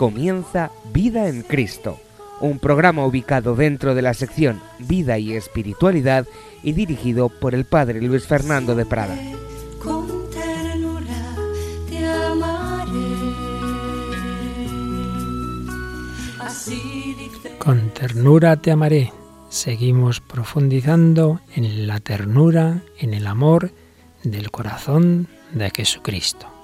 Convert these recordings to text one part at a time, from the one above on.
comienza Vida en Cristo, un programa ubicado dentro de la sección Vida y Espiritualidad y dirigido por el Padre Luis Fernando de Prada. Con ternura te amaré. Seguimos profundizando en la ternura, en el amor del corazón de Jesucristo.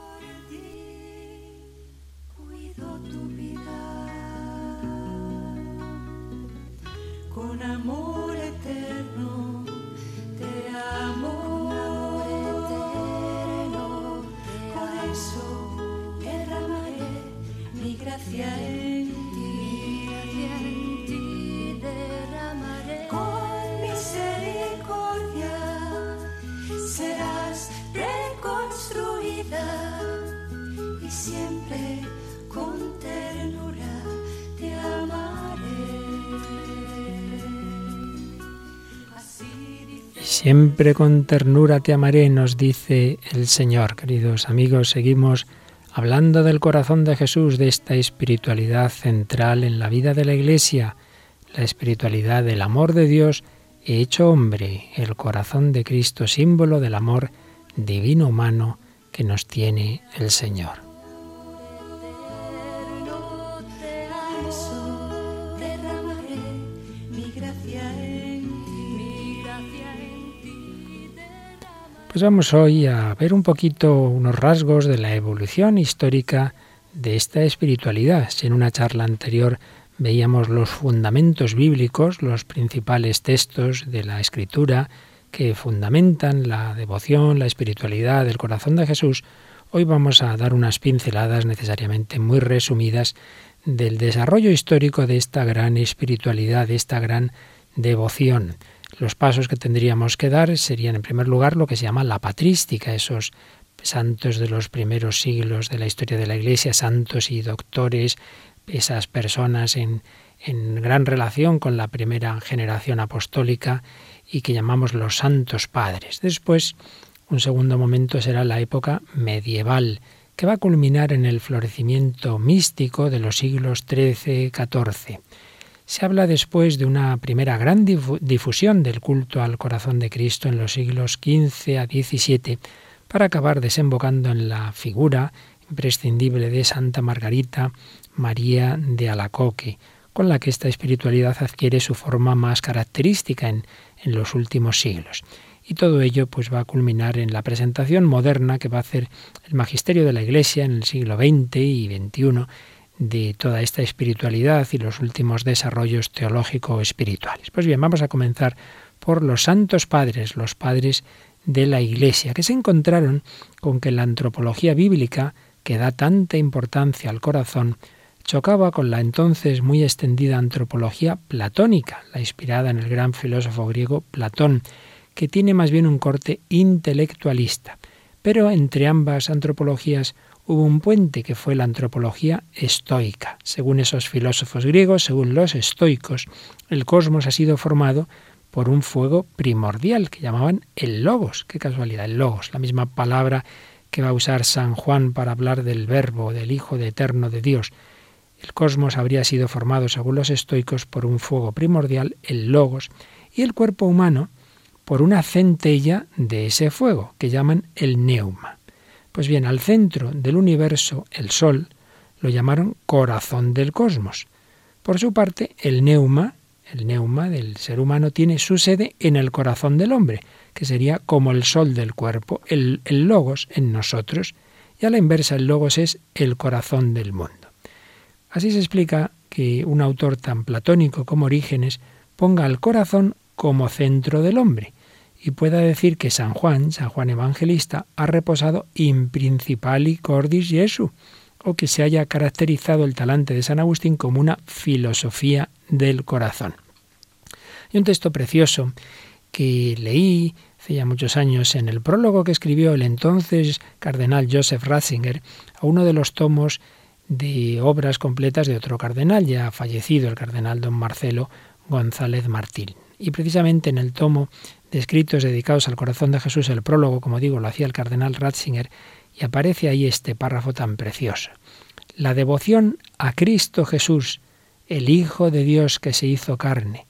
Siempre con ternura te amaré, nos dice el Señor. Queridos amigos, seguimos hablando del corazón de Jesús, de esta espiritualidad central en la vida de la Iglesia, la espiritualidad del amor de Dios hecho hombre, el corazón de Cristo, símbolo del amor divino humano que nos tiene el Señor. Pues vamos hoy a ver un poquito unos rasgos de la evolución histórica de esta espiritualidad. Si en una charla anterior veíamos los fundamentos bíblicos, los principales textos de la escritura que fundamentan la devoción, la espiritualidad del corazón de Jesús, hoy vamos a dar unas pinceladas necesariamente muy resumidas del desarrollo histórico de esta gran espiritualidad, de esta gran devoción. Los pasos que tendríamos que dar serían, en primer lugar, lo que se llama la patrística, esos santos de los primeros siglos de la historia de la Iglesia, santos y doctores, esas personas en, en gran relación con la primera generación apostólica y que llamamos los santos padres. Después, un segundo momento será la época medieval, que va a culminar en el florecimiento místico de los siglos XIII, XIV. Se habla después de una primera gran difusión del culto al corazón de Cristo en los siglos XV a XVII, para acabar desembocando en la figura imprescindible de Santa Margarita María de Alacoque, con la que esta espiritualidad adquiere su forma más característica en, en los últimos siglos. Y todo ello pues va a culminar en la presentación moderna que va a hacer el magisterio de la Iglesia en el siglo XX y XXI de toda esta espiritualidad y los últimos desarrollos teológico-espirituales. Pues bien, vamos a comenzar por los santos padres, los padres de la Iglesia, que se encontraron con que la antropología bíblica, que da tanta importancia al corazón, chocaba con la entonces muy extendida antropología platónica, la inspirada en el gran filósofo griego Platón, que tiene más bien un corte intelectualista. Pero entre ambas antropologías hubo un puente que fue la antropología estoica. Según esos filósofos griegos, según los estoicos, el cosmos ha sido formado por un fuego primordial que llamaban el logos. Qué casualidad, el logos, la misma palabra que va a usar San Juan para hablar del verbo, del Hijo de Eterno de Dios. El cosmos habría sido formado, según los estoicos, por un fuego primordial, el logos, y el cuerpo humano por una centella de ese fuego, que llaman el neuma. Pues bien, al centro del universo, el Sol, lo llamaron corazón del cosmos. Por su parte, el neuma, el neuma del ser humano, tiene su sede en el corazón del hombre, que sería como el sol del cuerpo, el, el logos en nosotros, y a la inversa el logos es el corazón del mundo. Así se explica que un autor tan platónico como Orígenes ponga al corazón como centro del hombre, y pueda decir que San Juan, San Juan Evangelista, ha reposado in principali cordis Jesu, o que se haya caracterizado el talante de San Agustín como una filosofía del corazón. Y un texto precioso que leí hace ya muchos años en el prólogo que escribió el entonces cardenal Joseph Ratzinger a uno de los tomos de obras completas de otro cardenal, ya fallecido, el cardenal don Marcelo González Martín. Y precisamente en el tomo escritos dedicados al corazón de Jesús, el prólogo, como digo, lo hacía el cardenal Ratzinger, y aparece ahí este párrafo tan precioso. la devoción a Cristo Jesús, el Hijo de Dios que se hizo carne,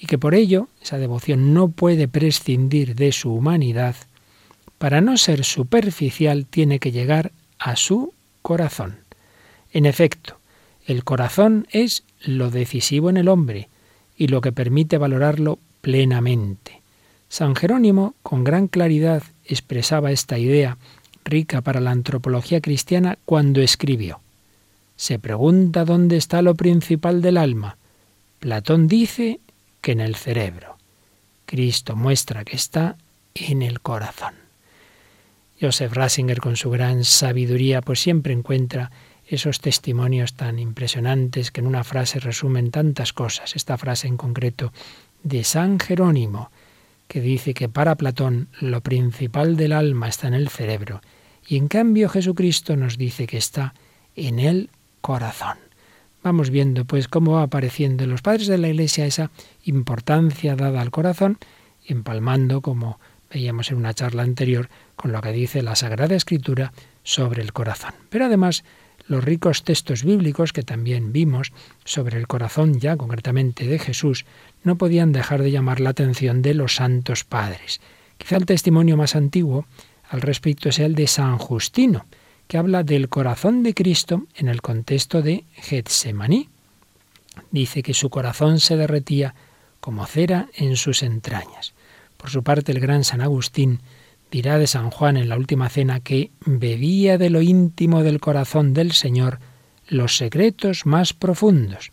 y que por ello esa devoción no puede prescindir de su humanidad, para no ser superficial tiene que llegar a su corazón. En efecto, el corazón es lo decisivo en el hombre y lo que permite valorarlo plenamente. San Jerónimo, con gran claridad, expresaba esta idea rica para la antropología cristiana cuando escribió. Se pregunta dónde está lo principal del alma. Platón dice que en el cerebro. Cristo muestra que está en el corazón. Joseph Rasinger, con su gran sabiduría, pues siempre encuentra esos testimonios tan impresionantes que en una frase resumen tantas cosas. Esta frase en concreto de San Jerónimo, que dice que para Platón lo principal del alma está en el cerebro, y en cambio Jesucristo nos dice que está en el corazón. Vamos viendo pues cómo va apareciendo en los padres de la Iglesia esa importancia dada al corazón, empalmando, como veíamos en una charla anterior, con lo que dice la Sagrada Escritura sobre el corazón. Pero además, los ricos textos bíblicos que también vimos sobre el corazón ya concretamente de Jesús no podían dejar de llamar la atención de los santos padres. Quizá el testimonio más antiguo al respecto sea el de San Justino, que habla del corazón de Cristo en el contexto de Getsemaní. Dice que su corazón se derretía como cera en sus entrañas. Por su parte, el gran San Agustín dirá de San Juan en la última cena que bebía de lo íntimo del corazón del Señor los secretos más profundos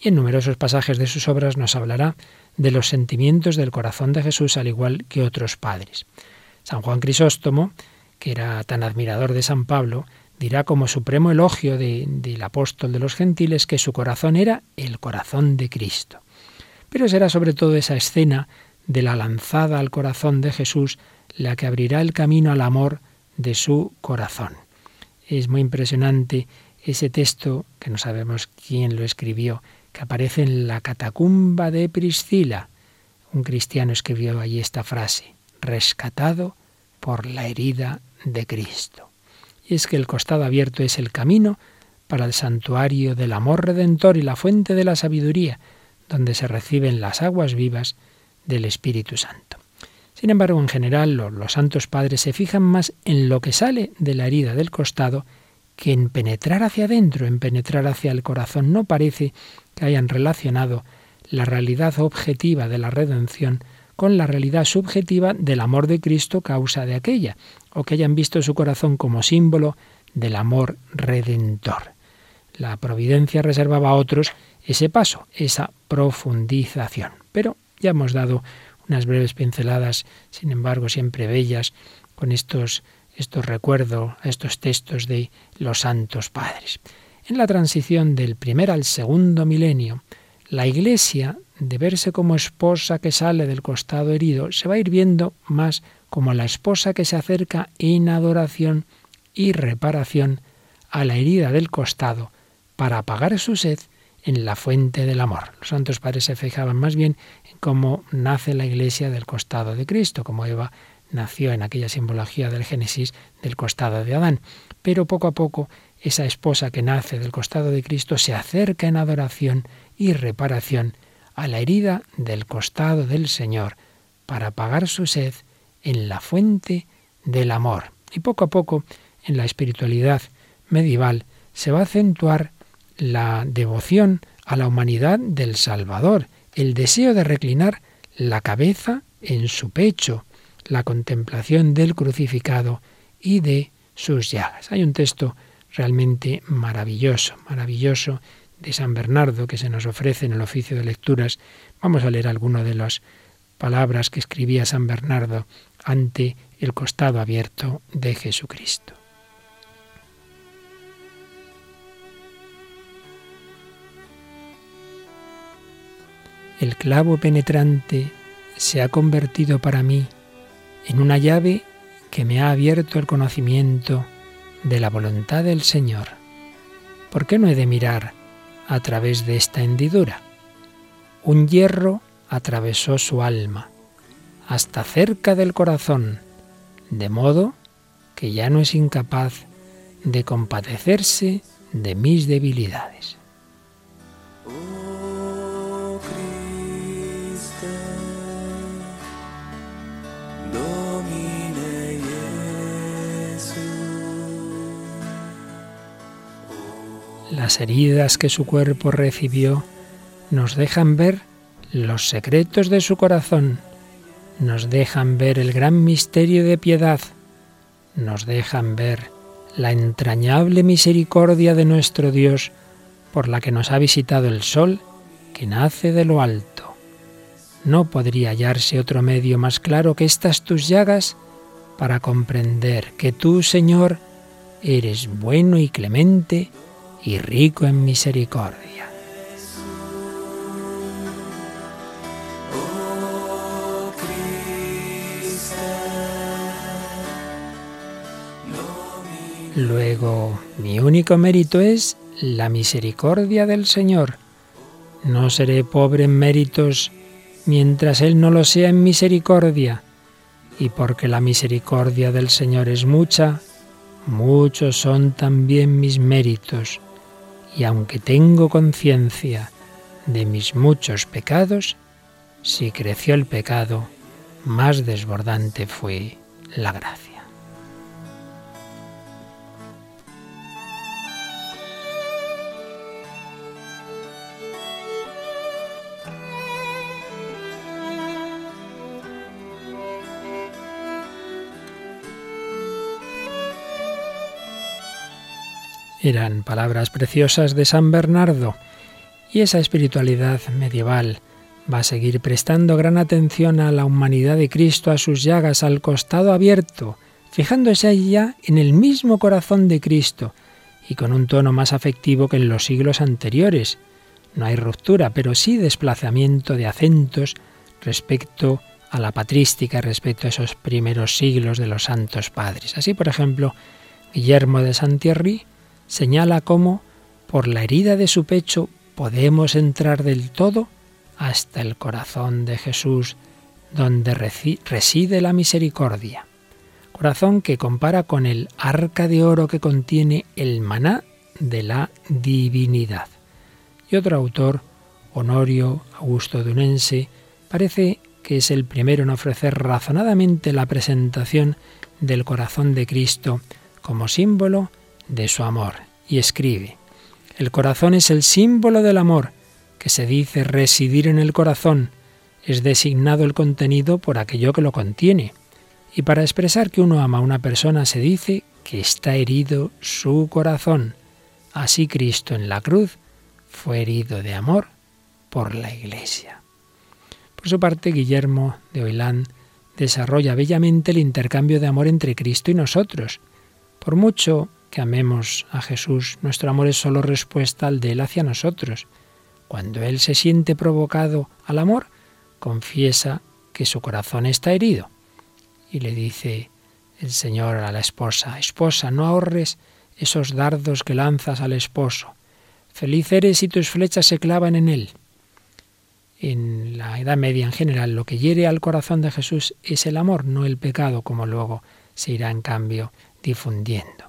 y en numerosos pasajes de sus obras nos hablará de los sentimientos del corazón de Jesús al igual que otros padres. San Juan Crisóstomo, que era tan admirador de San Pablo, dirá como supremo elogio del apóstol de los gentiles que su corazón era el corazón de Cristo. Pero será sobre todo esa escena de la lanzada al corazón de Jesús la que abrirá el camino al amor de su corazón. Es muy impresionante ese texto, que no sabemos quién lo escribió, que aparece en la catacumba de Priscila. Un cristiano escribió allí esta frase, rescatado por la herida de Cristo. Y es que el costado abierto es el camino para el santuario del amor redentor y la fuente de la sabiduría, donde se reciben las aguas vivas del Espíritu Santo. Sin embargo, en general, los, santos padres se fijan más en lo que sale de la herida del costado que en penetrar hacia adentro, en penetrar hacia el corazón. No parece que hayan relacionado la realidad objetiva de la redención con la realidad subjetiva del amor de Cristo causa de aquella, o que hayan visto su corazón como símbolo del amor redentor. La providencia reservaba a otros ese paso, esa profundización. Pero ya hemos dado unas breves pinceladas, sin embargo, siempre bellas, con estos, estos recuerdos, estos textos de los santos padres. En la transición del primer al segundo milenio, la Iglesia, de verse como esposa que sale del costado herido, se va a ir viendo más como la esposa que se acerca en adoración y reparación a la herida del costado para apagar su sed en la fuente del amor. Los santos padres se fijaban más bien en cómo nace la iglesia del costado de Cristo, como Eva nació en aquella simbología del Génesis del costado de Adán. Pero poco a poco esa esposa que nace del costado de Cristo se acerca en adoración y reparación a la herida del costado del Señor para apagar su sed en la fuente del amor. Y poco a poco en la espiritualidad medieval se va a acentuar la devoción a la humanidad del Salvador, el deseo de reclinar la cabeza en su pecho, la contemplación del crucificado y de sus llagas. Hay un texto realmente maravilloso, maravilloso de San Bernardo que se nos ofrece en el oficio de lecturas. Vamos a leer algunas de las palabras que escribía San Bernardo ante el costado abierto de Jesucristo. El clavo penetrante se ha convertido para mí en una llave que me ha abierto el conocimiento de la voluntad del Señor. ¿Por qué no he de mirar a través de esta hendidura? Un hierro atravesó su alma hasta cerca del corazón, de modo que ya no es incapaz de compadecerse de mis debilidades. Las heridas que su cuerpo recibió nos dejan ver los secretos de su corazón, nos dejan ver el gran misterio de piedad, nos dejan ver la entrañable misericordia de nuestro Dios por la que nos ha visitado el sol que nace de lo alto. No podría hallarse otro medio más claro que estas tus llagas para comprender que tú, Señor, eres bueno y clemente y rico en misericordia. Luego, mi único mérito es la misericordia del Señor. No seré pobre en méritos mientras Él no lo sea en misericordia. Y porque la misericordia del Señor es mucha, muchos son también mis méritos. Y aunque tengo conciencia de mis muchos pecados, si creció el pecado, más desbordante fue la gracia. Eran palabras preciosas de San Bernardo y esa espiritualidad medieval va a seguir prestando gran atención a la humanidad de Cristo, a sus llagas, al costado abierto, fijándose allá en el mismo corazón de Cristo y con un tono más afectivo que en los siglos anteriores. No hay ruptura, pero sí desplazamiento de acentos respecto a la patrística, respecto a esos primeros siglos de los santos padres. Así, por ejemplo, Guillermo de Santierri señala cómo por la herida de su pecho podemos entrar del todo hasta el corazón de Jesús, donde reside la misericordia. Corazón que compara con el arca de oro que contiene el maná de la divinidad. Y otro autor, Honorio Augusto Dunense, parece que es el primero en ofrecer razonadamente la presentación del corazón de Cristo como símbolo de su amor y escribe, el corazón es el símbolo del amor, que se dice residir en el corazón, es designado el contenido por aquello que lo contiene. Y para expresar que uno ama a una persona se dice que está herido su corazón. Así Cristo en la cruz fue herido de amor por la Iglesia. Por su parte, Guillermo de Oilán desarrolla bellamente el intercambio de amor entre Cristo y nosotros. Por mucho que amemos a Jesús, nuestro amor es solo respuesta al de Él hacia nosotros. Cuando Él se siente provocado al amor, confiesa que su corazón está herido. Y le dice el Señor a la esposa, esposa, no ahorres esos dardos que lanzas al esposo. Feliz eres si tus flechas se clavan en él. En la Edad Media en general, lo que hiere al corazón de Jesús es el amor, no el pecado, como luego se irá en cambio difundiendo.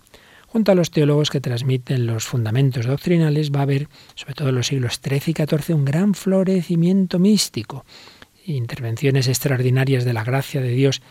Junto a los teólogos que transmiten los fundamentos doctrinales va a haber, sobre todo en los siglos XIII y XIV, un gran florecimiento místico. Intervenciones extraordinarias de la gracia de Dios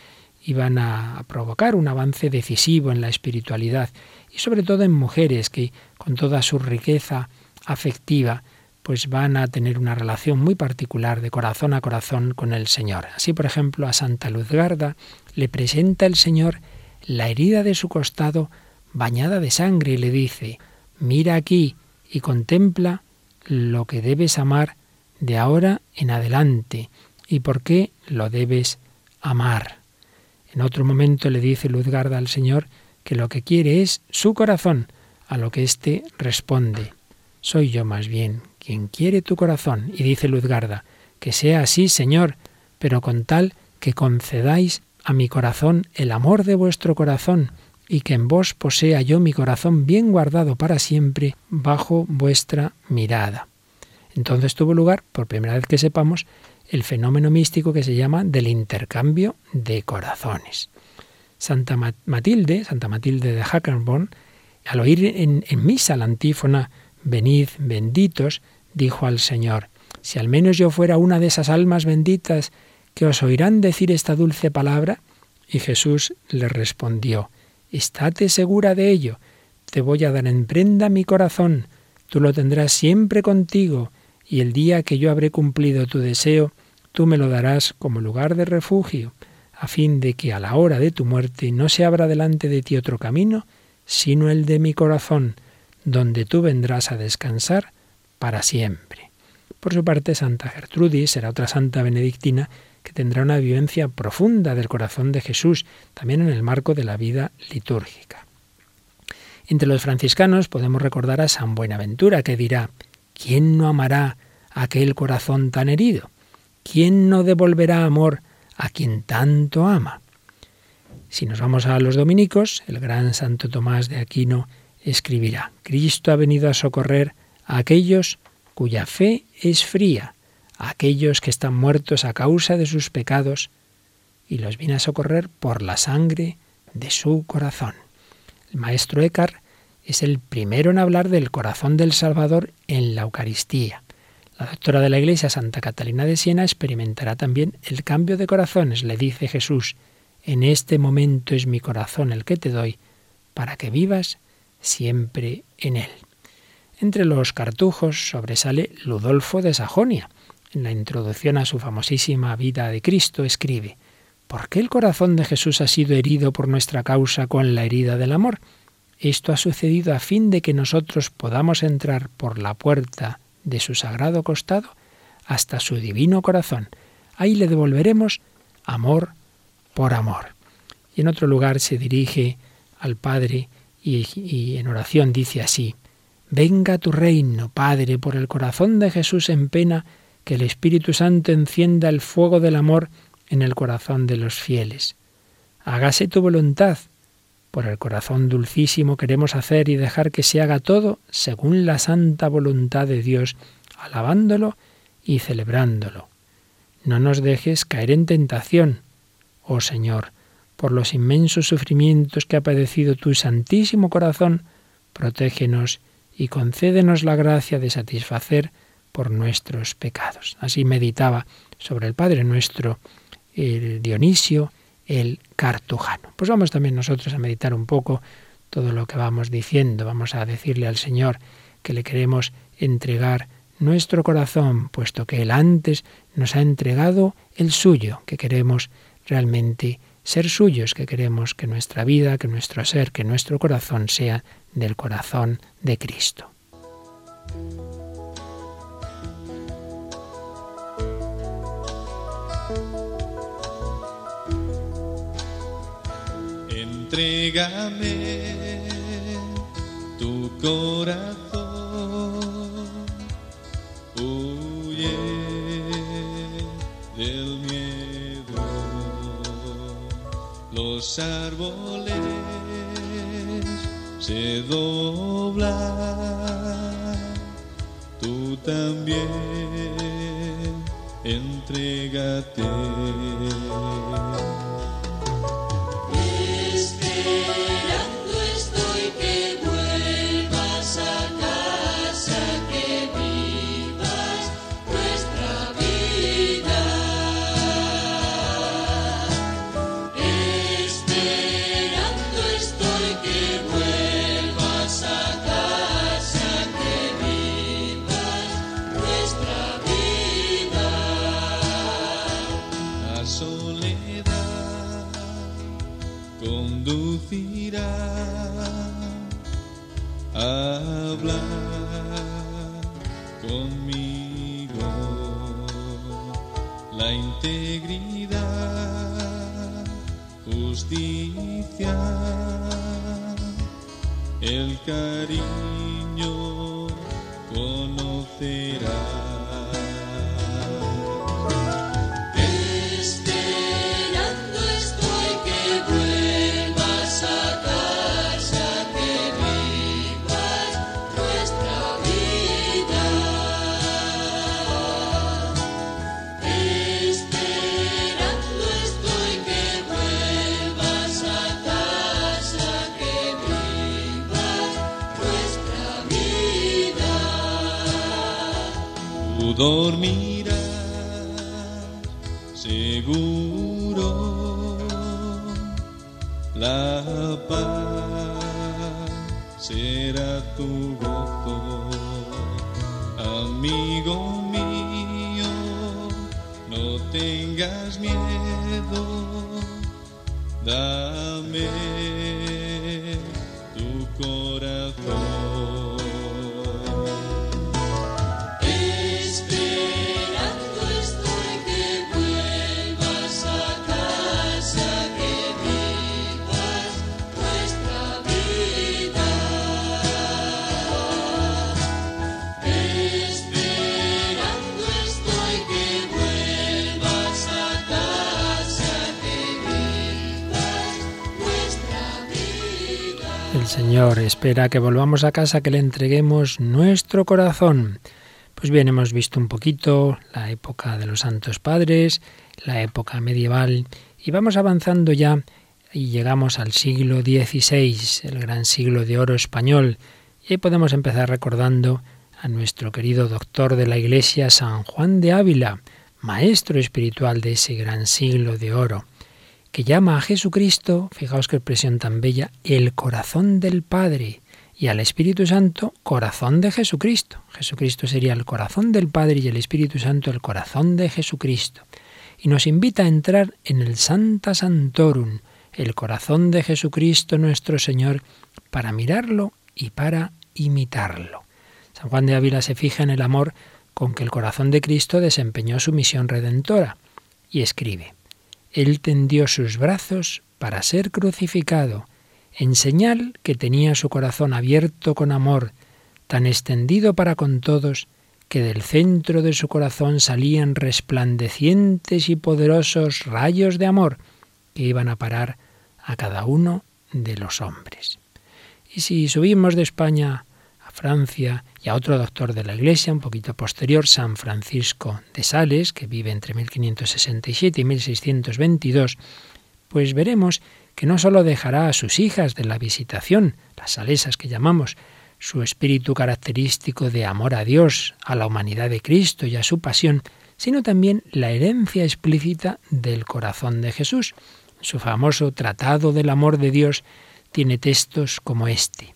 iban a provocar un avance decisivo en la espiritualidad y sobre todo en mujeres que con toda su riqueza afectiva pues van a tener una relación muy particular de corazón a corazón con el Señor. Así, por ejemplo, a Santa Luzgarda le presenta el Señor la herida de su costado bañada de sangre, y le dice, mira aquí y contempla lo que debes amar de ahora en adelante y por qué lo debes amar. En otro momento le dice Luzgarda al Señor que lo que quiere es su corazón, a lo que éste responde, soy yo más bien quien quiere tu corazón. Y dice Luzgarda, que sea así, Señor, pero con tal que concedáis a mi corazón el amor de vuestro corazón, y que en vos posea yo mi corazón bien guardado para siempre bajo vuestra mirada. Entonces tuvo lugar, por primera vez que sepamos, el fenómeno místico que se llama del intercambio de corazones. Santa Matilde, Santa Matilde de Hackerborn, Al oír en, en misa la antífona, venid benditos, dijo al Señor, si al menos yo fuera una de esas almas benditas que os oirán decir esta dulce palabra. Y Jesús le respondió, Estate segura de ello, te voy a dar en prenda mi corazón, tú lo tendrás siempre contigo, y el día que yo habré cumplido tu deseo, tú me lo darás como lugar de refugio, a fin de que a la hora de tu muerte no se abra delante de ti otro camino, sino el de mi corazón, donde tú vendrás a descansar para siempre. Por su parte, Santa Gertrudis será otra santa benedictina que tendrá una vivencia profunda del corazón de Jesús, también en el marco de la vida litúrgica. Entre los franciscanos podemos recordar a San Buenaventura, que dirá, ¿quién no amará aquel corazón tan herido? ¿Quién no devolverá amor a quien tanto ama? Si nos vamos a los dominicos, el gran Santo Tomás de Aquino escribirá, Cristo ha venido a socorrer a aquellos cuya fe es fría, a aquellos que están muertos a causa de sus pecados, y los viene a socorrer por la sangre de su corazón. El maestro Eckhart es el primero en hablar del corazón del Salvador en la Eucaristía. La doctora de la Iglesia, Santa Catalina de Siena, experimentará también el cambio de corazones. Le dice Jesús, en este momento es mi corazón el que te doy, para que vivas siempre en él. Entre los cartujos sobresale Ludolfo de Sajonia. En la introducción a su famosísima vida de Cristo escribe, ¿Por qué el corazón de Jesús ha sido herido por nuestra causa con la herida del amor? Esto ha sucedido a fin de que nosotros podamos entrar por la puerta de su sagrado costado hasta su divino corazón. Ahí le devolveremos amor por amor. Y en otro lugar se dirige al Padre y, y, en oración dice así, Venga tu reino, Padre, por el corazón de Jesús en pena, que el Espíritu Santo encienda el fuego del amor en el corazón de los fieles. Hágase tu voluntad. Por el corazón dulcísimo queremos hacer y dejar que se haga todo según la santa voluntad de Dios, alabándolo y celebrándolo. No nos dejes caer en tentación, oh Señor, por los inmensos sufrimientos que ha padecido tu santísimo corazón, protégenos y concédenos la gracia de satisfacer por nuestros pecados. Así meditaba sobre el Padre nuestro el Dionisio, el cartujano. Pues vamos también nosotros a meditar un poco todo lo que vamos diciendo. Vamos a decirle al Señor que le queremos entregar nuestro corazón, puesto que Él antes nos ha entregado el suyo, que queremos realmente ser suyos, que queremos que nuestra vida, que nuestro ser, que nuestro corazón sea del corazón de Cristo. Entrégame tu corazón, huye del miedo. Los árboles se doblan, tú también entrégate. el tengas miedo, dame Señor espera que volvamos a casa, que le entreguemos nuestro corazón. Pues bien, hemos visto un poquito la época de los santos padres, la época medieval, y vamos avanzando ya y llegamos al siglo XVI, el gran siglo de oro español. Y ahí podemos empezar recordando a nuestro querido doctor de la Iglesia, San Juan de Ávila, maestro espiritual de ese gran siglo de oro que llama a Jesucristo, fijaos qué expresión tan bella, el corazón del Padre, y al Espíritu Santo, corazón de Jesucristo. Jesucristo sería el corazón del Padre y el Espíritu Santo el corazón de Jesucristo. Y nos invita a entrar en el Santa Santorum, el corazón de Jesucristo nuestro Señor, para mirarlo y para imitarlo. San Juan de Ávila se fija en el amor con que el corazón de Cristo desempeñó su misión redentora y escribe, Él tendió sus brazos para ser crucificado, en señal que tenía su corazón abierto con amor, tan extendido para con todos, que del centro de su corazón salían resplandecientes y poderosos rayos de amor que iban a parar a cada uno de los hombres. Y si subimos de España Francia y a otro doctor de la Iglesia, un poquito posterior, San Francisco de Sales, que vive entre 1567 y 1622, pues veremos que no sólo dejará a sus hijas de la visitación, las salesas que llamamos, su espíritu característico de amor a Dios, a la humanidad de Cristo y a su pasión, sino también la herencia explícita del corazón de Jesús. Su famoso Tratado del Amor de Dios tiene textos como este.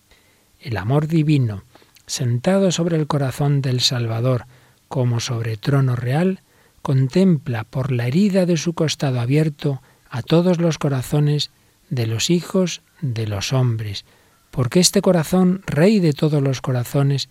El amor divino, sentado sobre el corazón del Salvador como sobre trono real, contempla por la herida de su costado abierto a todos los corazones de los hijos de los hombres, porque este corazón, rey de todos los corazones,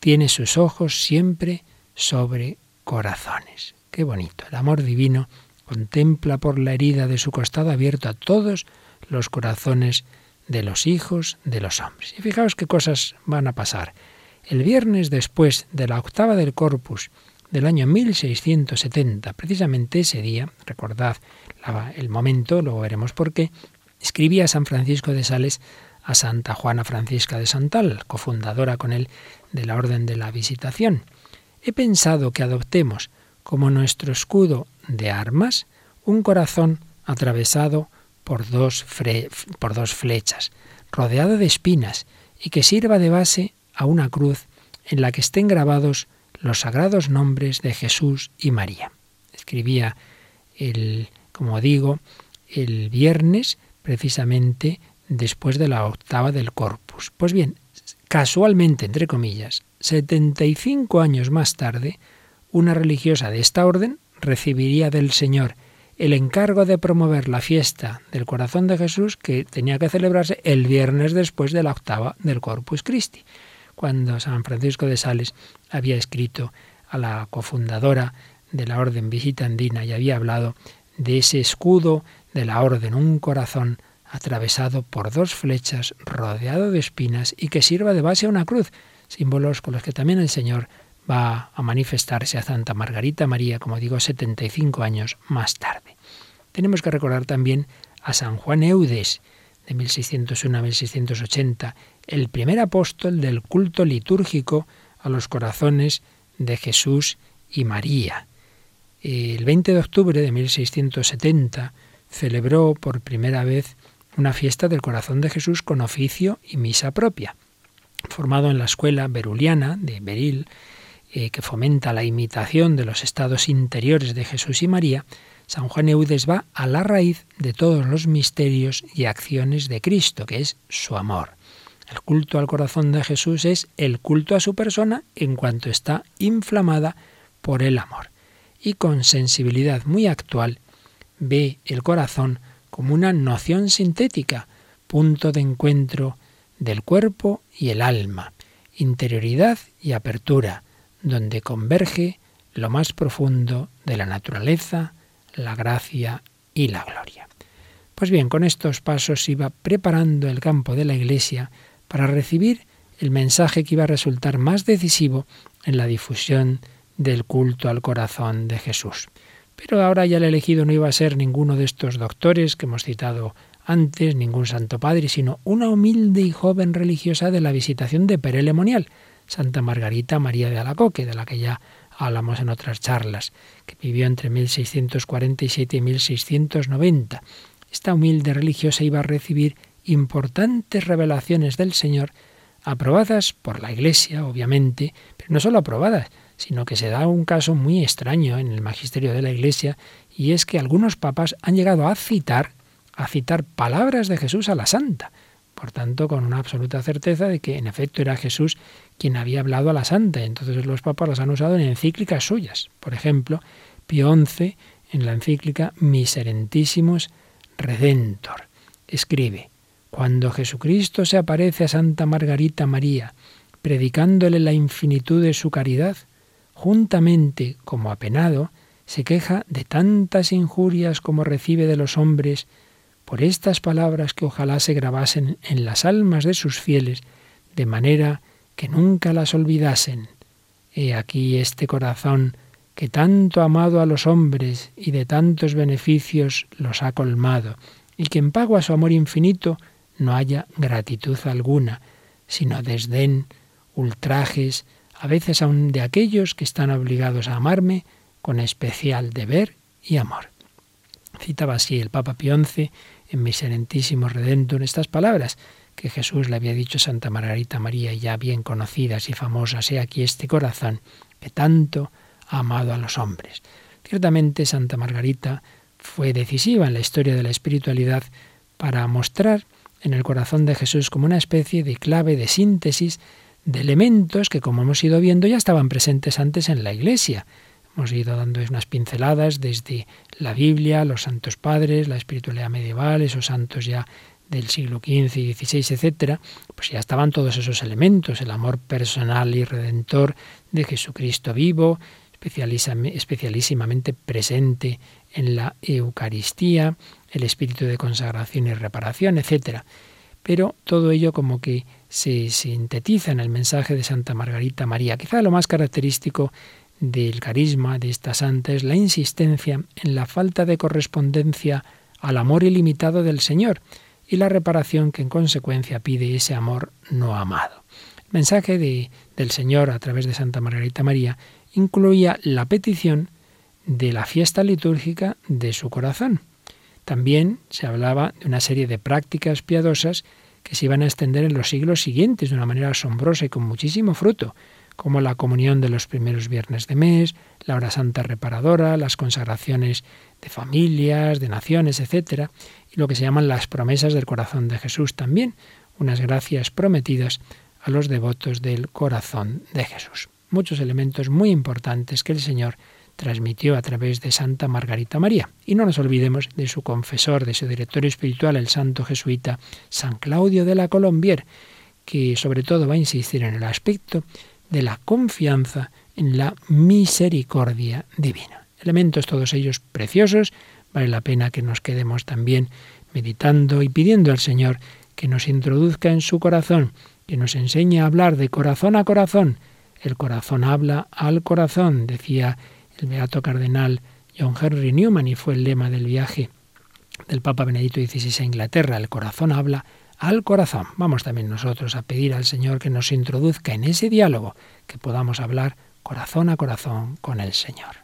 tiene sus ojos siempre sobre corazones. Qué bonito. El amor divino contempla por la herida de su costado abierto a todos los corazones de los hijos de los hombres. Y fijaos qué cosas van a pasar. El viernes después de la octava del Corpus del año 1670, precisamente ese día, recordad el momento, luego veremos por qué, escribía San Francisco de Sales a Santa Juana Francisca de Santal, cofundadora con él de la Orden de la Visitación. He pensado que adoptemos como nuestro escudo de armas un corazón atravesado por dos, por dos flechas, rodeado de espinas, y que sirva de base a una cruz en la que estén grabados los sagrados nombres de Jesús y María. Escribía el, como digo, el viernes precisamente después de la octava del Corpus. Pues bien, casualmente, entre comillas, 75 años más tarde, una religiosa de esta orden recibiría del Señor el encargo de promover la fiesta del corazón de Jesús que tenía que celebrarse el viernes después de la octava del Corpus Christi, cuando San Francisco de Sales había escrito a la cofundadora de la orden visitandina y había hablado de ese escudo de la orden, un corazón atravesado por dos flechas, rodeado de espinas y que sirva de base a una cruz, símbolos con los que también el Señor va a manifestarse a Santa Margarita María, como digo, 75 años más tarde. Tenemos que recordar también a San Juan Eudes, de 1601 a 1680, el primer apóstol del culto litúrgico a los corazones de Jesús y María. El 20 de octubre de 1670 celebró por primera vez una fiesta del corazón de Jesús con oficio y misa propia. Formado en la escuela beruliana de Beril, eh, que fomenta la imitación de los estados interiores de Jesús y María, San Juan Eudes va a la raíz de todos los misterios y acciones de Cristo, que es su amor. El culto al corazón de Jesús es el culto a su persona en cuanto está inflamada por el amor. Y con sensibilidad muy actual ve el corazón como una noción sintética, punto de encuentro del cuerpo y el alma, interioridad y apertura, donde converge lo más profundo de la naturaleza, la gracia y la gloria. Pues bien, con estos pasos iba preparando el campo de la Iglesia para recibir el mensaje que iba a resultar más decisivo en la difusión del culto al corazón de Jesús. Pero ahora ya el elegido no iba a ser ninguno de estos doctores que hemos citado antes, ningún santo padre, sino una humilde y joven religiosa de la visitación de Perelemonial, Santa Margarita María de Alacoque, de la que ya hablamos en otras charlas, que vivió entre 1647 y 1690. Esta humilde religiosa iba a recibir importantes revelaciones del Señor, aprobadas por la Iglesia, obviamente, pero no solo aprobadas, sino que se da un caso muy extraño en el magisterio de la Iglesia, y es que algunos papas han llegado a citar, a citar palabras de Jesús a la santa, por tanto, con una absoluta certeza de que en efecto era Jesús quien había hablado a la santa. Entonces los papas las han usado en encíclicas suyas. Por ejemplo, Pío XI, en la encíclica Miserentissimus Redentor, escribe, Cuando Jesucristo se aparece a Santa Margarita María, predicándole la infinitud de su caridad, juntamente, como apenado, se queja de tantas injurias como recibe de los hombres, por estas palabras que ojalá se grabasen en las almas de sus fieles, de manera que nunca las olvidasen. He aquí este corazón que tanto ha amado a los hombres y de tantos beneficios los ha colmado, y que en pago a su amor infinito no haya gratitud alguna, sino desdén, ultrajes, a veces aun de aquellos que están obligados a amarme con especial deber y amor. Citaba así el Papa Pío XI en Miserentísimo Redentor estas palabras que Jesús le había dicho a Santa Margarita María, ya bien conocidas y famosas, he aquí este corazón que tanto ha amado a los hombres. Ciertamente Santa Margarita fue decisiva en la historia de la espiritualidad para mostrar en el corazón de Jesús como una especie de clave de síntesis de elementos que, como hemos ido viendo, ya estaban presentes antes en la Iglesia. Hemos ido dando unas pinceladas desde la Biblia, los santos padres, la espiritualidad medieval, esos santos ya del siglo XV y XVI, etcétera, pues ya estaban todos esos elementos, el amor personal y redentor de Jesucristo vivo, especialísimamente presente en la Eucaristía, el espíritu de consagración y reparación, etcétera. Pero todo ello como que se sintetiza en el mensaje de Santa Margarita María. Quizá lo más característico del carisma de esta santa es la insistencia en la falta de correspondencia al amor ilimitado del Señor y la reparación que en consecuencia pide ese amor no amado. El mensaje de, del Señor a través de Santa Margarita María incluía la petición de la fiesta litúrgica de su corazón. También se hablaba de una serie de prácticas piadosas que se iban a extender en los siglos siguientes de una manera asombrosa y con muchísimo fruto, como la comunión de los primeros viernes de mes, la hora santa reparadora, las consagraciones de familias, de naciones, etc., y lo que se llaman las promesas del corazón de Jesús también, unas gracias prometidas a los devotos del corazón de Jesús. Muchos elementos muy importantes que el Señor transmitió a través de Santa Margarita María. Y no nos olvidemos de su confesor, de su director espiritual, el santo jesuita San Claudio de la Colombier, que sobre todo va a insistir en el aspecto de la confianza en la misericordia divina. Elementos todos ellos preciosos, vale la pena que nos quedemos también meditando y pidiendo al Señor que nos introduzca en su corazón, que nos enseñe a hablar de corazón a corazón. El corazón habla al corazón, decía el beato cardenal John Henry Newman y fue el lema del viaje del Papa Benedicto XVI a Inglaterra. El corazón habla al corazón. Vamos también nosotros a pedir al Señor que nos introduzca en ese diálogo, que podamos hablar corazón a corazón con el Señor.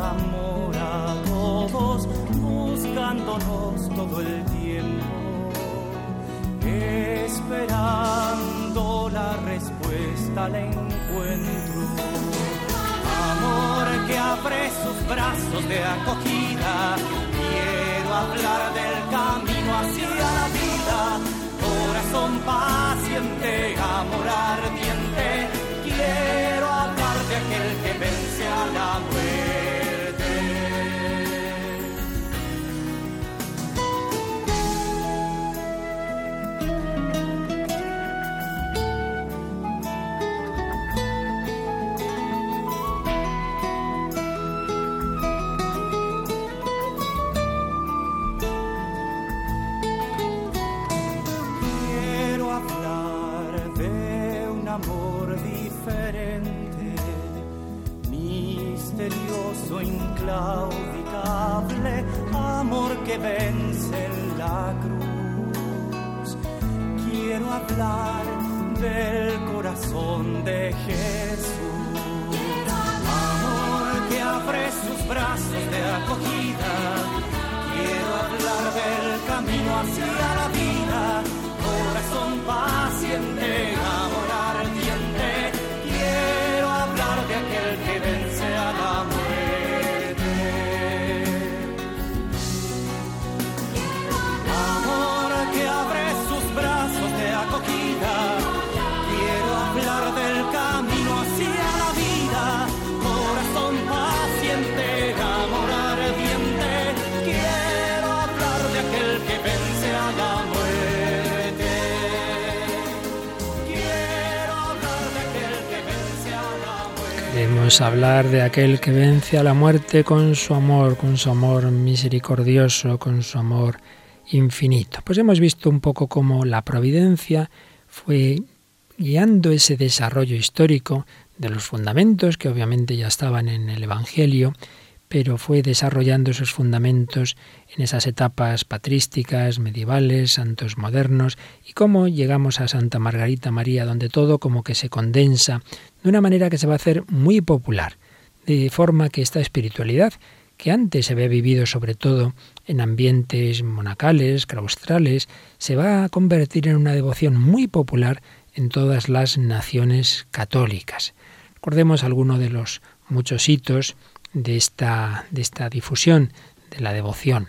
Amor a todos, buscándonos todo el tiempo, esperando la respuesta al encuentro. Amor que abre sus brazos de acogida, quiero hablar del camino hacia la vida, corazón paciente, amor ardiente, inclaudicable, amor que vence en la cruz. Quiero hablar del corazón de Jesús, amor que abre sus brazos de acogida. Quiero hablar del camino hacia la muerte. Queremos hablar de aquel que vence a la muerte con su amor, con su amor misericordioso, con su amor infinito. Pues hemos visto un poco cómo la providencia fue guiando ese desarrollo histórico de los fundamentos que obviamente ya estaban en el Evangelio, pero fue desarrollando esos fundamentos en esas etapas patrísticas, medievales, santos modernos, y cómo llegamos a Santa Margarita María, donde todo como que se condensa de una manera que se va a hacer muy popular, de forma que esta espiritualidad, que antes se había vivido sobre todo en ambientes monacales, claustrales, se va a convertir en una devoción muy popular en todas las naciones católicas. Recordemos algunos de los muchos hitos de esta, de esta difusión de la devoción.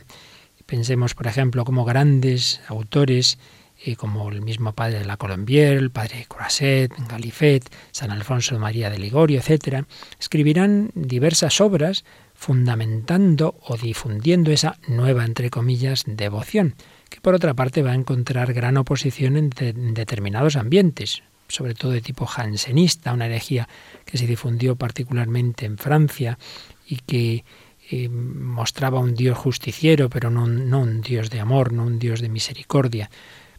Pensemos, por ejemplo, como grandes autores eh, como el mismo padre de la Colombier, el padre Croisset, Galifet, San Alfonso María de Ligorio, etc., escribirán diversas obras fundamentando o difundiendo esa nueva, entre comillas, devoción, que por otra parte va a encontrar gran oposición en, de- en determinados ambientes, sobre todo de tipo jansenista, una herejía que se difundió particularmente en Francia y que eh, mostraba un Dios justiciero, pero no, no un Dios de amor, no un Dios de misericordia.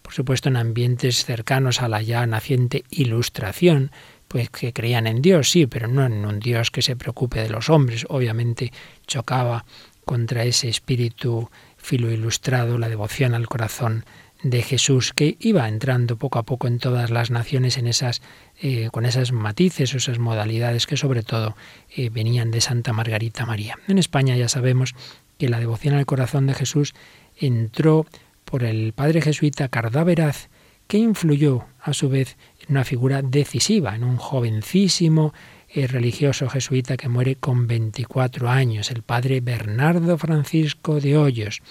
Por supuesto, en ambientes cercanos a la ya naciente ilustración, pues que creían en Dios, sí, pero no en un Dios que se preocupe de los hombres. Obviamente chocaba contra ese espíritu filoilustrado, la devoción al corazón de Jesús, que iba entrando poco a poco en todas las naciones en esas, eh, con esas matices o esas modalidades que sobre todo eh, venían de Santa Margarita María. En España ya sabemos que la devoción al corazón de Jesús entró por el padre jesuita Cardáveraz, que influyó a su vez en una figura decisiva, en un jovencísimo eh, religioso jesuita que muere con 24 años, el padre Bernardo Francisco de Hoyos,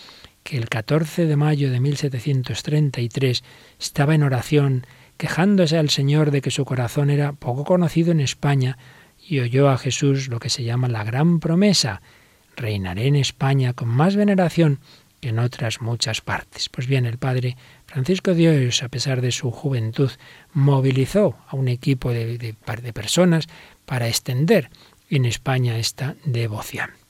que el 14 de mayo de 1733 estaba en oración quejándose al Señor de que su corazón era poco conocido en España y oyó a Jesús lo que se llama la gran promesa, reinaré en España con más veneración que en otras muchas partes. Pues bien, el padre Francisco Hoyos, a pesar de su juventud, movilizó a un equipo de, de, de personas para extender en España esta devoción.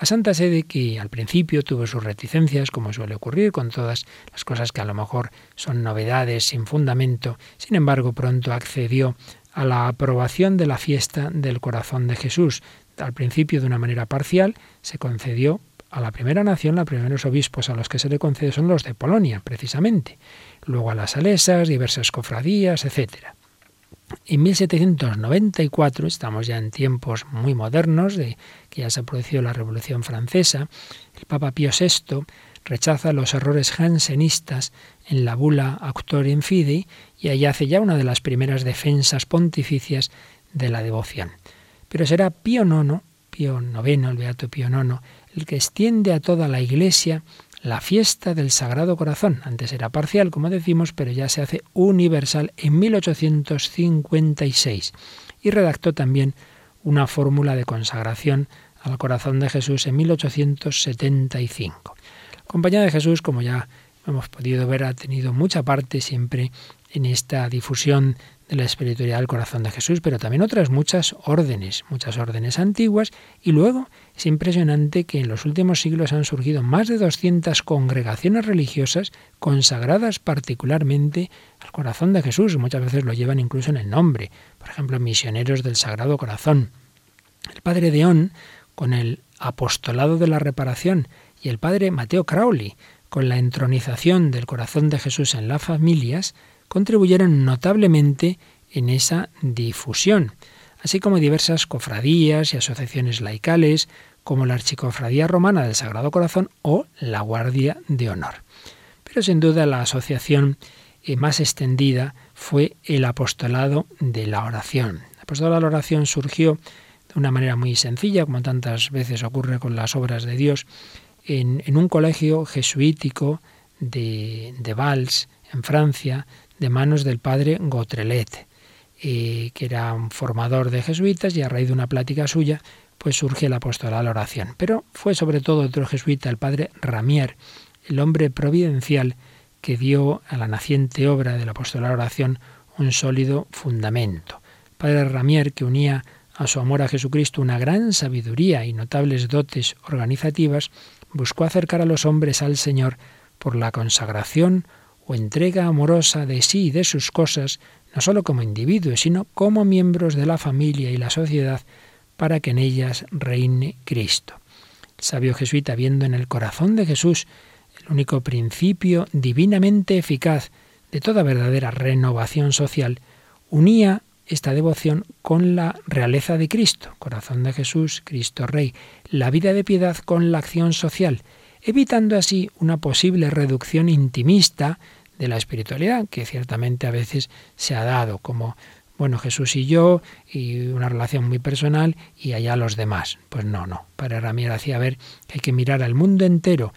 La Santa Sede, que al principio tuvo sus reticencias, como suele ocurrir con todas las cosas que a lo mejor son novedades sin fundamento, sin embargo pronto accedió a la aprobación de la fiesta del corazón de Jesús. Al principio de una manera parcial se concedió a la primera nación, los primeros obispos a los que se le concede son los de Polonia, precisamente, luego a las salesas, diversas cofradías, etcétera. En 1794, estamos ya en tiempos muy modernos, de que ya se ha producido la Revolución Francesa, el Papa Pío VI rechaza los errores jansenistas en la bula Auctorium Fidei y allí hace ya una de las primeras defensas pontificias de la devoción. Pero será Pío IX, Pío IX, el Beato Pío IX, el que extiende a toda la Iglesia la fiesta del Sagrado Corazón. Antes era parcial, como decimos, pero ya se hace universal en 1856. Y redactó también una fórmula de consagración al corazón de Jesús en 1875. La Compañía de Jesús, como ya hemos podido ver, ha tenido mucha parte siempre en esta difusión de la espiritualidad del corazón de Jesús, pero también otras muchas órdenes, muchas órdenes antiguas, y luego es impresionante que en los últimos siglos han surgido más de 200 congregaciones religiosas consagradas particularmente al corazón de Jesús, muchas veces lo llevan incluso en el nombre, por ejemplo, misioneros del Sagrado Corazón. El padre Deón, con el apostolado de la reparación, y el padre Mateo Crowley, con la entronización del corazón de Jesús en las familias, contribuyeron notablemente en esa difusión, así como diversas cofradías y asociaciones laicales, como la Archicofradía Romana del Sagrado Corazón o la Guardia de Honor. Pero sin duda la asociación más extendida fue el apostolado de la oración. El apostolado de la oración surgió de una manera muy sencilla, como tantas veces ocurre con las obras de Dios, en, en un colegio jesuítico de, de Valls, en Francia, de manos del padre Gautrelet, eh, que era un formador de jesuitas y a raíz de una plática suya, pues surge el apostolado a la oración. Pero fue sobre todo otro jesuita, el padre Ramier, el hombre providencial que dio a la naciente obra del apostolado a la oración un sólido fundamento. El padre Ramier, que unía a su amor a Jesucristo una gran sabiduría y notables dotes organizativas, buscó acercar a los hombres al Señor por la consagración o entrega amorosa de sí y de sus cosas, no sólo como individuos, sino como miembros de la familia y la sociedad, para que en ellas reine Cristo. El sabio jesuita, viendo en el corazón de Jesús el único principio divinamente eficaz de toda verdadera renovación social, unía esta devoción con la realeza de Cristo, corazón de Jesús, Cristo Rey, la vida de piedad con la acción social, evitando así una posible reducción intimista de la espiritualidad, que ciertamente a veces se ha dado como, bueno, Jesús y yo, y una relación muy personal, y allá los demás. Pues no, no. Para Ramier hacía ver que hay que mirar al mundo entero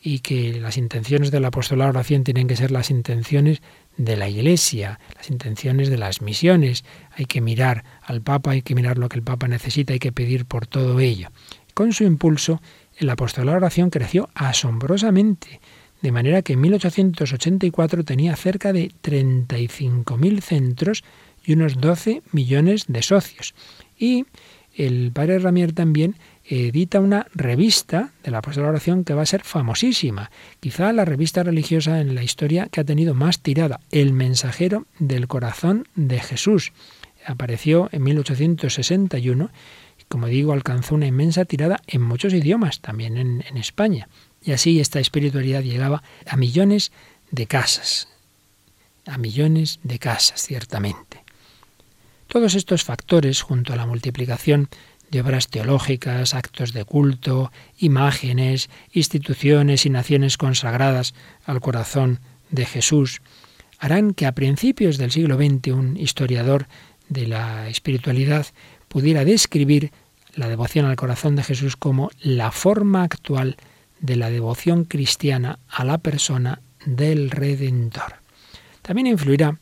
y que las intenciones del apostolado de oración tienen que ser las intenciones de la Iglesia, las intenciones de las misiones. Hay que mirar al Papa, hay que mirar lo que el Papa necesita, hay que pedir por todo ello. Con su impulso, el apostolado oración creció asombrosamente de manera que en 1884 tenía cerca de 35.000 centros y unos 12 millones de socios. Y el padre Ramier también edita una revista de la apóstol oración que va a ser famosísima, quizá la revista religiosa en la historia que ha tenido más tirada, El mensajero del corazón de Jesús. Apareció en 1861 y, como digo, alcanzó una inmensa tirada en muchos idiomas, también en España. Y así esta espiritualidad llegaba a millones de casas, a millones de casas, ciertamente. Todos estos factores, junto a la multiplicación de obras teológicas, actos de culto, imágenes, instituciones y naciones consagradas al corazón de Jesús, harán que a principios del siglo XX un historiador de la espiritualidad pudiera describir la devoción al corazón de Jesús como la forma actual de la devoción cristiana a la persona del Redentor. También influirá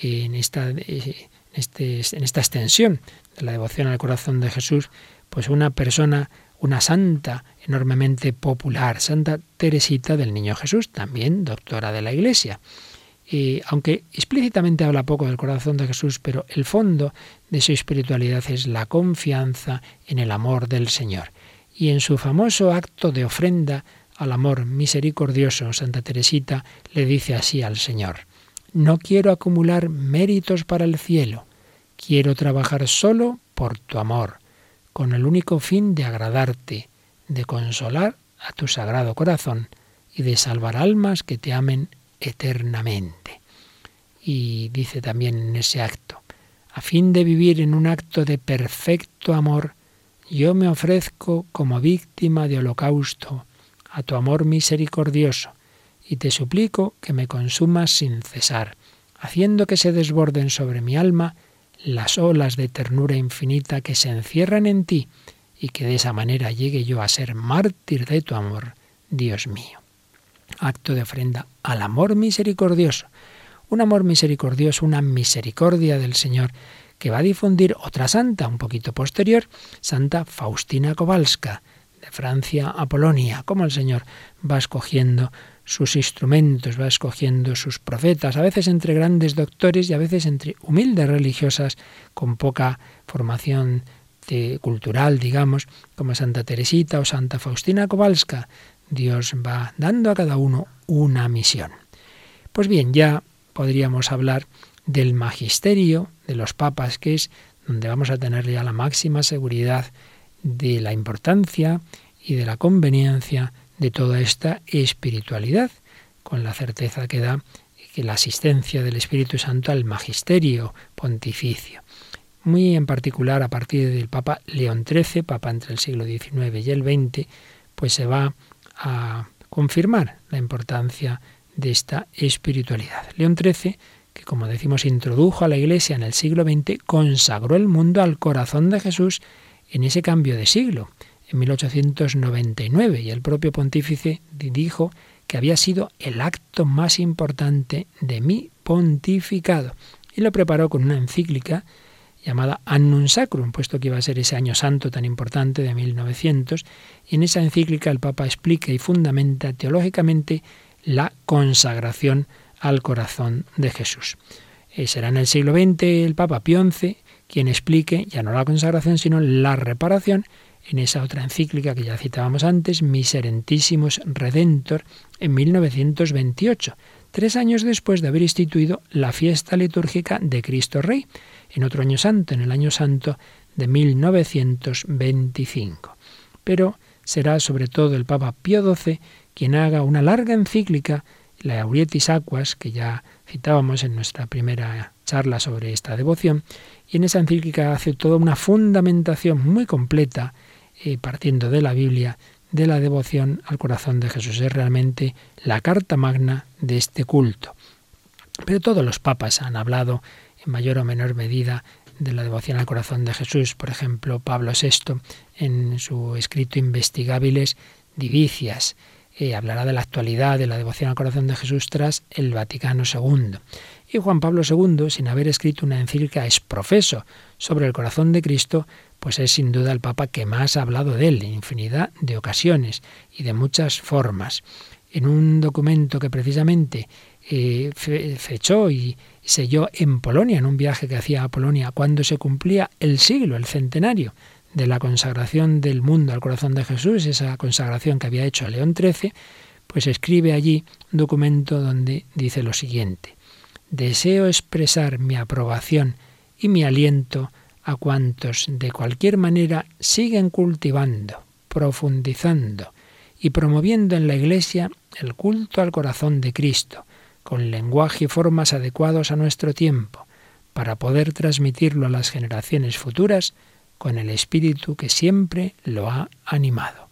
en esta, eh, este, en esta extensión de la devoción al corazón de Jesús, pues una persona, una santa enormemente popular, Santa Teresita del Niño Jesús, también doctora de la Iglesia. Y aunque explícitamente habla poco del corazón de Jesús, pero el fondo de su espiritualidad es la confianza en el amor del Señor. Y en su famoso acto de ofrenda al amor misericordioso, Santa Teresita le dice así al Señor, no quiero acumular méritos para el cielo, quiero trabajar solo por tu amor, con el único fin de agradarte, de consolar a tu sagrado corazón y de salvar almas que te amen eternamente. Y dice también en ese acto, a fin de vivir en un acto de perfecto amor, yo me ofrezco como víctima de holocausto a tu amor misericordioso, y te suplico que me consumas sin cesar, haciendo que se desborden sobre mi alma las olas de ternura infinita que se encierran en ti, y que de esa manera llegue yo a ser mártir de tu amor, Dios mío. Acto de ofrenda al amor misericordioso. Un amor misericordioso, una misericordia del Señor que va a difundir otra santa, un poquito posterior, Santa Faustina Kowalska, de Francia a Polonia, como el Señor va escogiendo sus instrumentos, va escogiendo sus profetas, a veces entre grandes doctores y a veces entre humildes religiosas con poca formación cultural, digamos, como Santa Teresita o Santa Faustina Kowalska. Dios va dando a cada uno una misión. Pues bien, ya podríamos hablar del magisterio de los papas, que es donde vamos a tener ya la máxima seguridad de la importancia y de la conveniencia de toda esta espiritualidad, con la certeza que da que la asistencia del Espíritu Santo al magisterio pontificio. Muy en particular a partir del Papa León XIII, Papa entre el siglo XIX y el XX, pues se va a confirmar la importancia de esta espiritualidad. León XIII, que como decimos introdujo a la Iglesia en el siglo XX, consagró el mundo al corazón de Jesús en ese cambio de siglo, en 1899, y el propio pontífice dijo que había sido el acto más importante de mi pontificado, y lo preparó con una encíclica llamada Annun Sacrum, puesto que iba a ser ese año santo tan importante de 1900, y en esa encíclica el Papa explica y fundamenta teológicamente la consagración al corazón de Jesús. Eh, será en el siglo XX el Papa Pío XI quien explique ya no la consagración, sino la reparación en esa otra encíclica que ya citábamos antes, Miserentissimus Redentor, en 1928, tres años después de haber instituido la fiesta litúrgica de Cristo Rey, en otro año santo, en el año santo de 1925. Pero será sobre todo el Papa Pío XII quien haga una larga encíclica, la Aurietis Aquas, que ya citábamos en nuestra primera charla sobre esta devoción, y en esa encíclica hace toda una fundamentación muy completa, eh, partiendo de la Biblia, de la devoción al corazón de Jesús. Es realmente la carta magna de este culto. Pero todos los papas han hablado en mayor o menor medida de la devoción al corazón de Jesús. Por ejemplo, Pablo VI, en su escrito Investigables Divicias, eh, hablará de la actualidad de la devoción al corazón de Jesús tras el Vaticano II. Y Juan Pablo II, sin haber escrito una encíclica es profeso sobre el corazón de Cristo, pues es sin duda el Papa que más ha hablado de él en infinidad de ocasiones y de muchas formas. En un documento que precisamente eh, fechó y selló en Polonia, en un viaje que hacía a Polonia, cuando se cumplía el siglo, el centenario de la consagración del mundo al corazón de Jesús, esa consagración que había hecho León XIII, pues escribe allí un documento donde dice lo siguiente, deseo expresar mi aprobación y mi aliento a cuantos de cualquier manera siguen cultivando, profundizando y promoviendo en la Iglesia el culto al corazón de Cristo, con lenguaje y formas adecuados a nuestro tiempo, para poder transmitirlo a las generaciones futuras con el espíritu que siempre lo ha animado.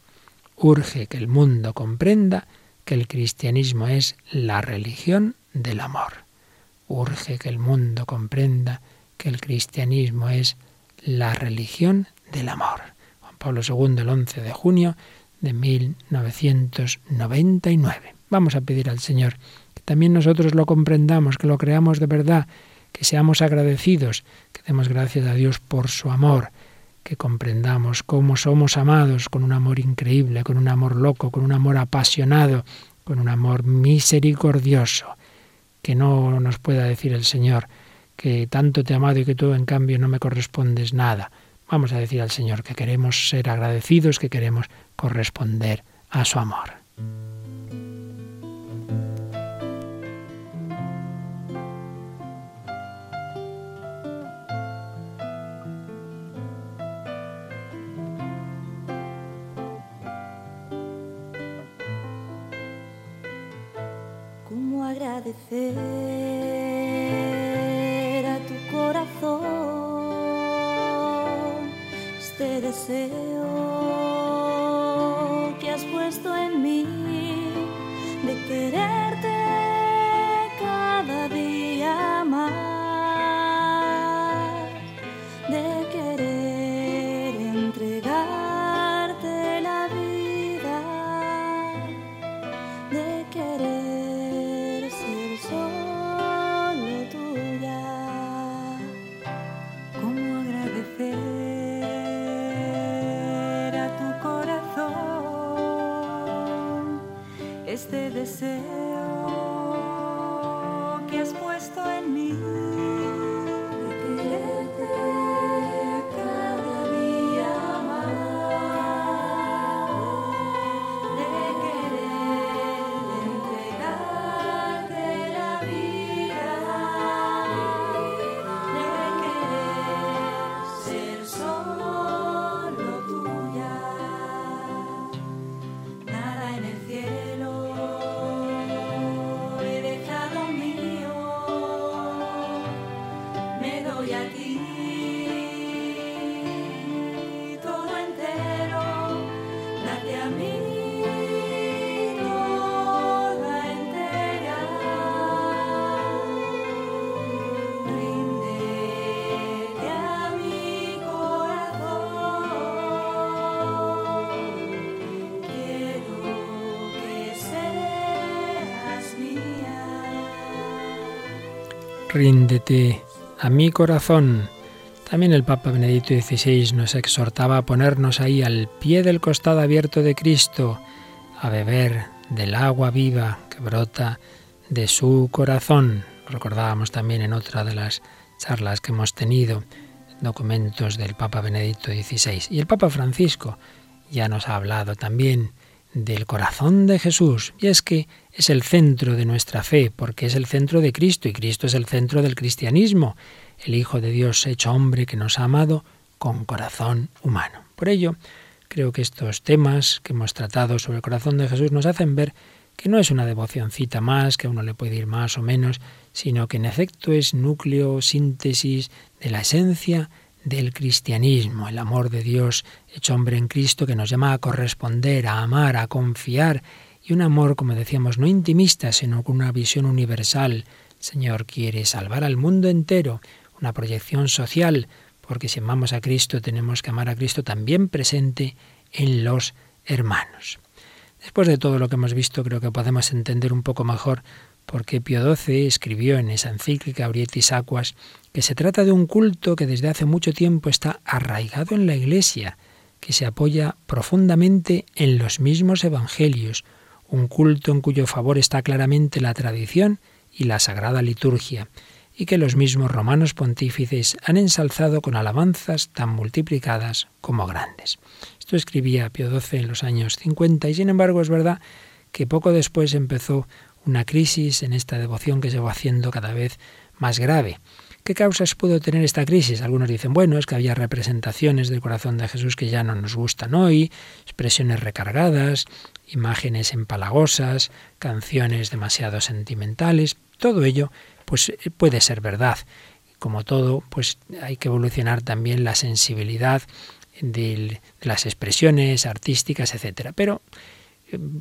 Urge que el mundo comprenda que el cristianismo es la religión del amor. Urge que el mundo comprenda que el cristianismo es la religión del amor. Juan Pablo II, el 11 de junio de 1999. Vamos a pedir al Señor que también nosotros lo comprendamos, que lo creamos de verdad, que seamos agradecidos, que demos gracias a Dios por su amor, que comprendamos cómo somos amados con un amor increíble, con un amor loco, con un amor apasionado, con un amor misericordioso, que no nos pueda decir el Señor que tanto te he amado y que tú en cambio no me correspondes nada. Vamos a decir al Señor que queremos ser agradecidos, que queremos corresponder a su amor. Agradecer a tu corazón este deseo este Ríndete a mi corazón. También el Papa Benedicto XVI nos exhortaba a ponernos ahí al pie del costado abierto de Cristo, a beber del agua viva que brota de su corazón. Recordábamos también en otra de las charlas que hemos tenido, documentos del Papa Benedicto XVI. Y el Papa Francisco ya nos ha hablado también del corazón de Jesús. Y es que es el centro de nuestra fe, porque es el centro de Cristo, y Cristo es el centro del cristianismo, el Hijo de Dios hecho hombre que nos ha amado con corazón humano. Por ello, creo que estos temas que hemos tratado sobre el corazón de Jesús nos hacen ver que no es una devocioncita más, que a uno le puede ir más o menos, sino que en efecto es núcleo, síntesis de la esencia del cristianismo, el amor de Dios hecho hombre en Cristo que nos llama a corresponder, a amar, a confiar, y un amor, como decíamos, no intimista, sino con una visión universal. Señor quiere salvar al mundo entero, una proyección social, porque si amamos a Cristo tenemos que amar a Cristo también presente en los hermanos. Después de todo lo que hemos visto, creo que podemos entender un poco mejor por qué Pío XII escribió en esa encíclica Aurietis Aquas que se trata de un culto que desde hace mucho tiempo está arraigado en la Iglesia, que se apoya profundamente en los mismos evangelios, un culto en cuyo favor está claramente la tradición y la sagrada liturgia, y que los mismos romanos pontífices han ensalzado con alabanzas tan multiplicadas como grandes. Esto escribía Pío XII en los años 50 y sin embargo es verdad que poco después empezó una crisis en esta devoción que se va haciendo cada vez más grave. ¿Qué causas pudo tener esta crisis? Algunos dicen, bueno, es que había representaciones del corazón de Jesús que ya no nos gustan hoy, expresiones recargadas, imágenes empalagosas, canciones demasiado sentimentales, todo ello pues puede ser verdad. Como todo, pues hay que evolucionar también la sensibilidad de las expresiones artísticas, etcétera. Pero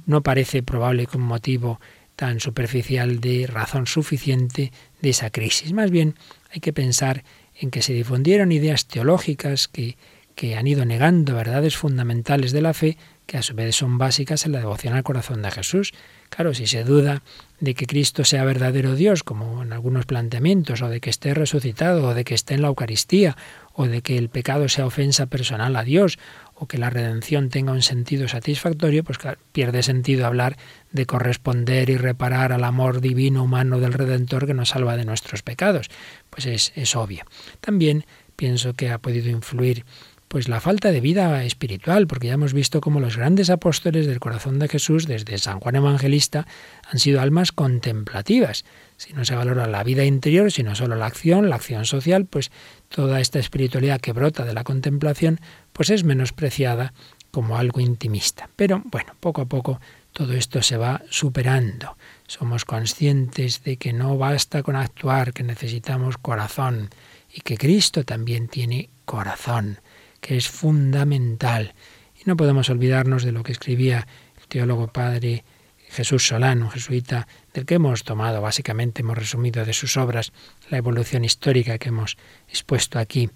no parece probable que un motivo tan superficial de razón suficiente de esa crisis. Más bien hay que pensar en que se difundieron ideas teológicas que, que han ido negando verdades fundamentales de la fe, que a su vez son básicas en la devoción al corazón de Jesús. Claro, si se duda de que Cristo sea verdadero Dios, como en algunos planteamientos, o de que esté resucitado, o de que esté en la Eucaristía, o de que el pecado sea ofensa personal a Dios, o que la redención tenga un sentido satisfactorio, pues pierde sentido hablar de corresponder y reparar al amor divino humano del Redentor que nos salva de nuestros pecados. Pues es, es obvio. También pienso que ha podido influir pues la falta de vida espiritual, porque ya hemos visto cómo los grandes apóstoles del corazón de Jesús, desde San Juan Evangelista, han sido almas contemplativas. Si no se valora la vida interior, sino solo la acción, la acción social, pues toda esta espiritualidad que brota de la contemplación, pues es menospreciada como algo intimista. Pero bueno, poco a poco todo esto se va superando. Somos conscientes de que no basta con actuar, que necesitamos corazón y que Cristo también tiene corazón que es fundamental. Y no podemos olvidarnos de lo que escribía el teólogo padre Jesús Solano, jesuita, del que hemos tomado, básicamente hemos resumido de sus obras la evolución histórica que hemos expuesto aquí.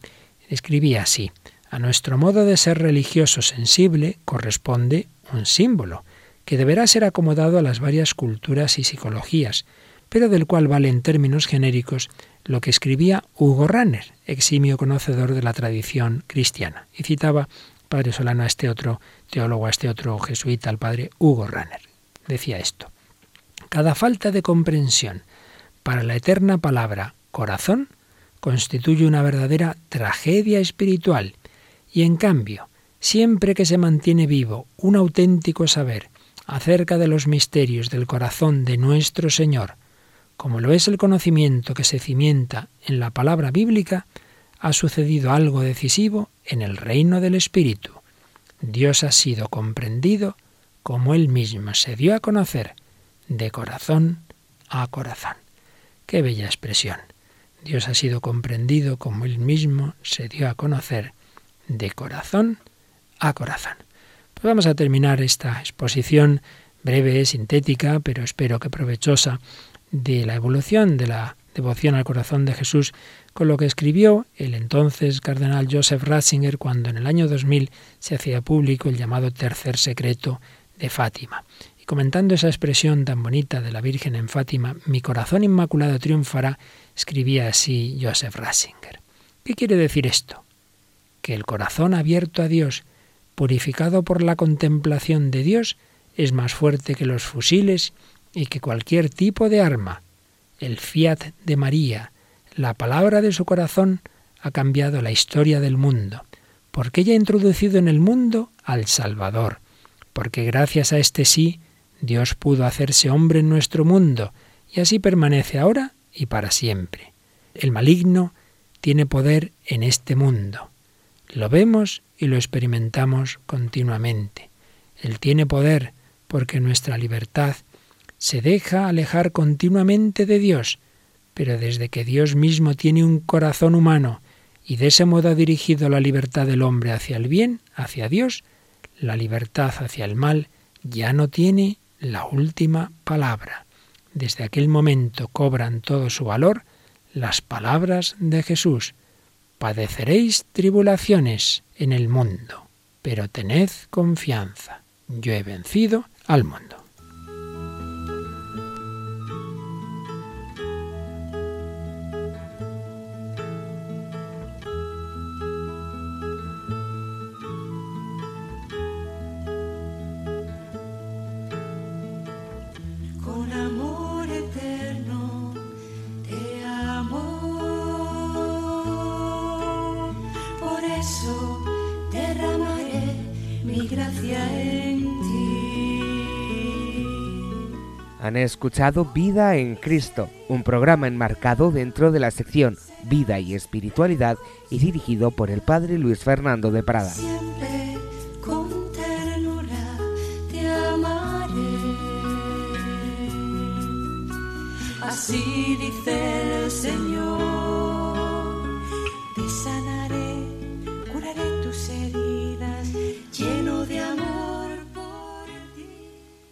Escribía así, a nuestro modo de ser religioso sensible corresponde un símbolo, que deberá ser acomodado a las varias culturas y psicologías, pero del cual vale en términos genéricos lo que escribía Hugo Ranner, eximio conocedor de la tradición cristiana. Y citaba Padre Solano a este otro teólogo, a este otro jesuita, al padre Hugo Ranner. Decía esto, cada falta de comprensión para la eterna palabra corazón constituye una verdadera tragedia espiritual y en cambio, siempre que se mantiene vivo un auténtico saber acerca de los misterios del corazón de nuestro Señor, como lo es el conocimiento que se cimienta en la palabra bíblica, ha sucedido algo decisivo en el reino del Espíritu. Dios ha sido comprendido como Él mismo se dio a conocer, de corazón a corazón. Qué bella expresión. Dios ha sido comprendido como Él mismo se dio a conocer, de corazón a corazón. Pues vamos a terminar esta exposición breve, sintética, pero espero que provechosa de la evolución de la devoción al corazón de Jesús con lo que escribió el entonces cardenal Joseph Ratzinger cuando en el año 2000 se hacía público el llamado tercer secreto de Fátima. Y comentando esa expresión tan bonita de la Virgen en Fátima, mi corazón inmaculado triunfará, escribía así Joseph Ratzinger. ¿Qué quiere decir esto? Que el corazón abierto a Dios, purificado por la contemplación de Dios, es más fuerte que los fusiles y que cualquier tipo de arma, el fiat de María, la palabra de su corazón, ha cambiado la historia del mundo, porque ella ha introducido en el mundo al Salvador, porque gracias a este sí Dios pudo hacerse hombre en nuestro mundo, y así permanece ahora y para siempre. El maligno tiene poder en este mundo. Lo vemos y lo experimentamos continuamente. Él tiene poder porque nuestra libertad se deja alejar continuamente de Dios, pero desde que Dios mismo tiene un corazón humano y de ese modo ha dirigido la libertad del hombre hacia el bien, hacia Dios, la libertad hacia el mal ya no tiene la última palabra. Desde aquel momento cobran todo su valor las palabras de Jesús. Padeceréis tribulaciones en el mundo, pero tened confianza. Yo he vencido al mundo. Escuchado Vida en Cristo, un programa enmarcado dentro de la sección Vida y Espiritualidad y dirigido por el Padre Luis Fernando de Prada. Siempre con te amaré. Así